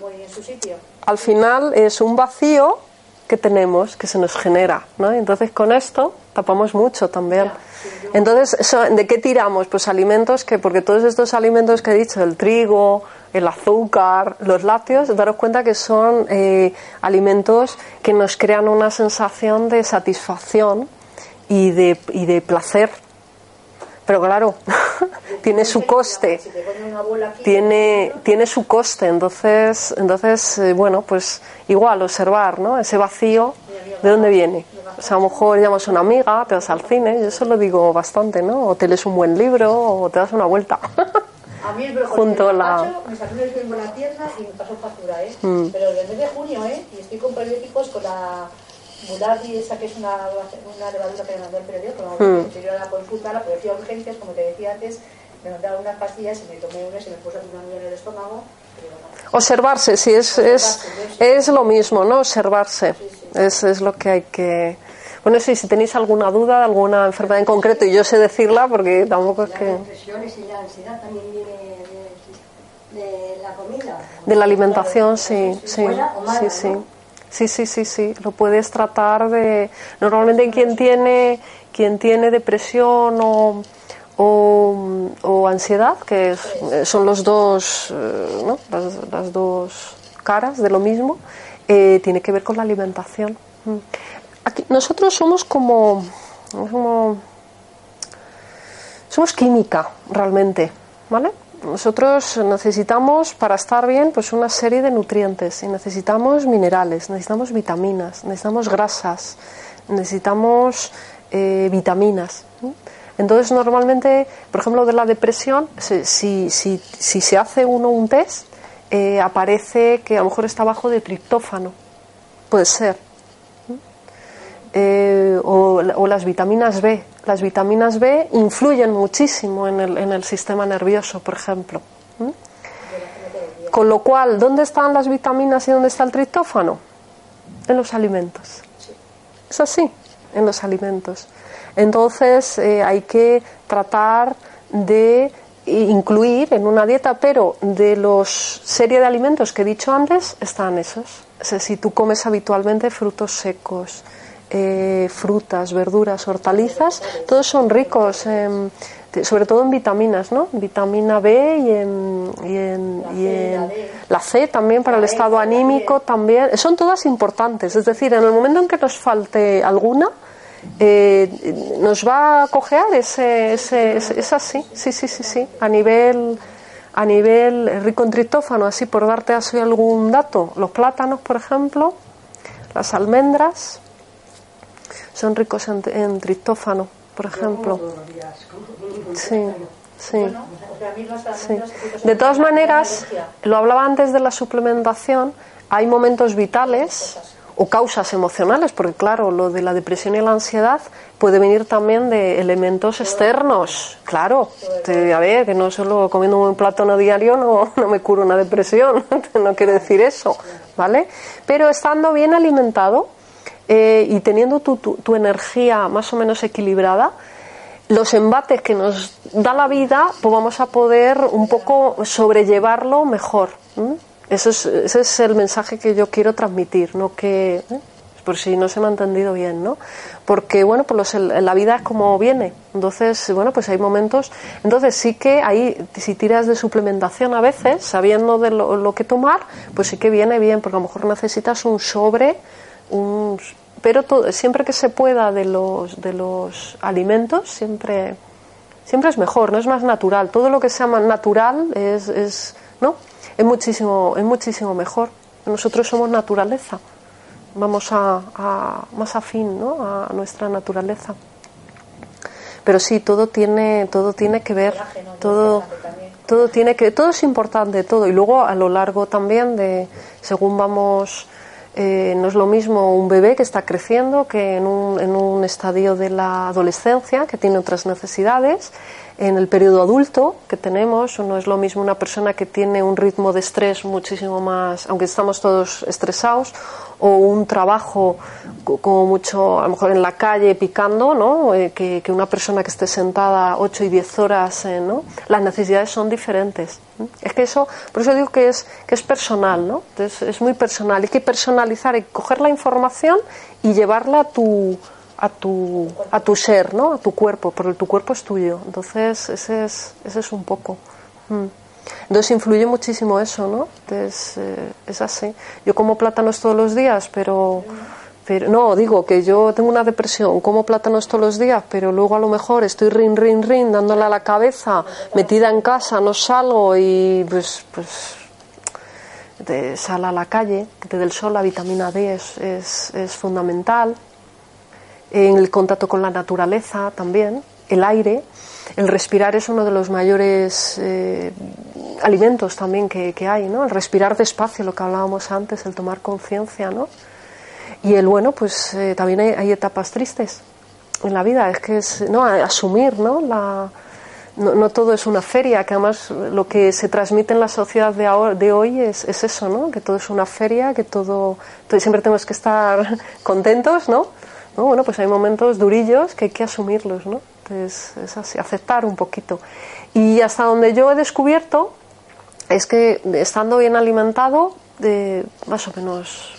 al final es un vacío que tenemos, que se nos genera, ¿no? Entonces con esto tapamos mucho también. Entonces, ¿de qué tiramos? Pues alimentos que, porque todos estos alimentos que he dicho, el trigo, el azúcar, los lácteos, daros cuenta que son eh, alimentos que nos crean una sensación de satisfacción y de, y de placer. Pero claro, tiene su coste. Tiene, tiene su coste. Entonces, entonces eh, bueno, pues igual observar, ¿no? Ese vacío, ¿de dónde viene? O sea, a lo mejor llamas a una amiga, te vas al cine, yo eso lo digo bastante, ¿no? O te lees un buen libro o te das una vuelta. A mí el Junto la... me salió el en la tienda y me pasó factura, ¿eh? Mm. Pero desde junio, ¿eh? Y estoy con periódicos con la Mulardi, esa que es una, una levadura que me mandó el periódico, mm. que yo la consulta, la policía urgencias, como te decía antes, me mandaron unas pastillas y me tomé unas y me puse una en el estómago. Observarse, sí, es, es, es lo mismo, ¿no? Observarse. Es, es lo que hay que. Bueno, sí, si tenéis alguna duda de alguna enfermedad en concreto, y yo sé decirla porque tampoco es que. La depresión y la ansiedad también viene de, de, la comida. De la alimentación, sí, sí, sí, sí. Sí, sí, sí, sí. Lo puedes tratar de. Normalmente quien tiene, quien tiene depresión o o, ansiedad, que son los dos, eh, ¿no? las, dos caras de lo mismo, eh, tiene que ver con la alimentación. Mm. Aquí, nosotros somos como, somos química realmente, ¿vale? Nosotros necesitamos para estar bien pues una serie de nutrientes y necesitamos minerales, necesitamos vitaminas, necesitamos grasas, necesitamos eh, vitaminas. Entonces, normalmente, por ejemplo, de la depresión, si, si, si se hace uno un test, eh, aparece que a lo mejor está bajo de triptófano. Puede ser. Eh, o, las vitaminas B. Las vitaminas B influyen muchísimo en el, en el sistema nervioso, por ejemplo. Con lo cual, ¿dónde están las vitaminas y dónde está el triptófano? En los alimentos. Es así, en los alimentos. Entonces eh, hay que tratar de incluir en una dieta, pero de los serie de alimentos que he dicho antes están esos. si tú comes habitualmente frutos secos, eh, frutas, verduras, hortalizas, todos son ricos, sobre todo en vitaminas, ¿no? Vitamina B y en, y en, y en la C también para el estado anímico también. Son todas importantes, es decir, en el momento en que nos falte alguna, eh, nos va a cojear ese, ese, es así, sí, sí, sí, sí, a nivel a nivel rico en triptófano, así por darte así algún dato, los plátanos, por ejemplo, las almendras son ricos en, triptófano, por ejemplo. Sí, sí. sí. De todas maneras, lo hablaba antes de la suplementación, hay momentos vitales o causas emocionales, porque claro, lo de la depresión y la ansiedad puede venir también de elementos externos, claro. a ver, que no solo comiendo un plátano diario no, no me curo una depresión, no quiere decir eso, ¿vale? Pero estando bien alimentado eh, y teniendo tu, tu, energía más o menos equilibrada, los embates que nos da la vida, pues vamos a poder un poco sobrellevarlo mejor. Eso es, ese es el mensaje que yo quiero transmitir, no que ¿eh? por si no se me ha entendido bien, ¿no? Porque bueno, pues la vida es como viene. Entonces, bueno, pues hay momentos. Entonces sí que ahí, si tiras de suplementación a veces, sabiendo de lo, que tomar, pues sí que viene bien, porque a lo mejor necesitas un sobre, un, pero siempre que se pueda de los de los alimentos, siempre siempre es mejor, no es más natural. Todo lo que sea más natural es, es ¿no? es muchísimo, es muchísimo mejor. Nosotros somos naturaleza, vamos a, más afín ¿no? a nuestra naturaleza. Pero sí, todo tiene, todo tiene que ver, todo, todo tiene que, todo es importante, todo. Y luego a lo largo también de, según vamos, eh, no es lo mismo un bebé que está creciendo que en un, en un estadio de la adolescencia, que tiene otras necesidades en el periodo adulto que tenemos, no es lo mismo una persona que tiene un ritmo de estrés muchísimo más, aunque estamos todos estresados, o un trabajo como mucho, a lo mejor en la calle picando, ¿no? Eh, que, una persona que esté sentada 8 y 10 horas, eh, ¿no? Las necesidades son diferentes. Es que eso, por eso digo que es, que es personal, ¿no? Entonces, es muy personal. Hay que personalizar, hay que coger la información y llevarla a tu, a tu, a tu ser, ¿no? A tu cuerpo, porque tu cuerpo es tuyo. Entonces, ese es, ese es un poco. Mm. Entonces influye muchísimo eso, ¿no? Entonces, eh, es así. Yo como plátanos todos los días, pero, pero no, digo que yo tengo una depresión, como plátanos todos los días, pero luego a lo mejor estoy rin, rin, rin, dándole a la cabeza, metida en casa, no salgo y pues, pues de sal a la calle, que te dé el sol, la vitamina D es, es, es fundamental en el contacto con la naturaleza también, el aire. El respirar es uno de los mayores eh, alimentos también que, hay, ¿no? El respirar despacio, lo que hablábamos antes, el tomar conciencia, ¿no? Y el bueno, pues eh, también hay, etapas tristes en la vida, es que es, ¿no? Asumir, ¿no? La, no, todo es una feria, que además lo que se transmite en la sociedad de, de hoy es, es, eso, ¿no? Que todo es una feria, que todo, todo, siempre tenemos que estar contentos, ¿no? Bueno, pues hay momentos durillos que hay que asumirlos, ¿no? Entonces es así, aceptar un poquito. Y hasta donde yo he descubierto es que estando bien alimentado, de, más o menos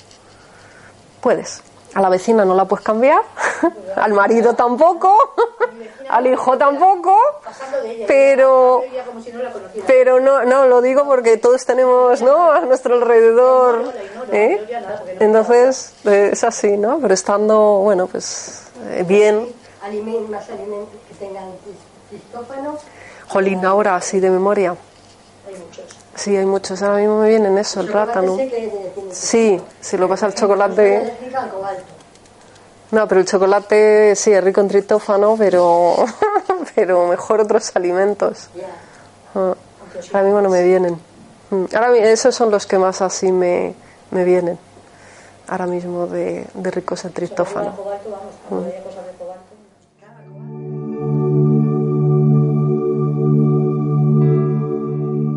puedes. A la vecina no la puedes cambiar, al marido tampoco, al hijo tampoco, pero pero no no lo digo porque todos tenemos no a nuestro alrededor, ¿eh? entonces es así, ¿no? Pero estando bueno pues eh, bien. Jolín, ahora sí de memoria. Sí, hay muchos. Ahora mismo me vienen eso, el plátano. Sí, si lo pasa el chocolate. No, pero el chocolate sí es rico en tritófano, pero, pero mejor otros alimentos. Ah, ahora mismo no me vienen. Mm, ahora esos son los que más así me, me vienen. Ahora mismo de, de ricos en tritófano. Mm.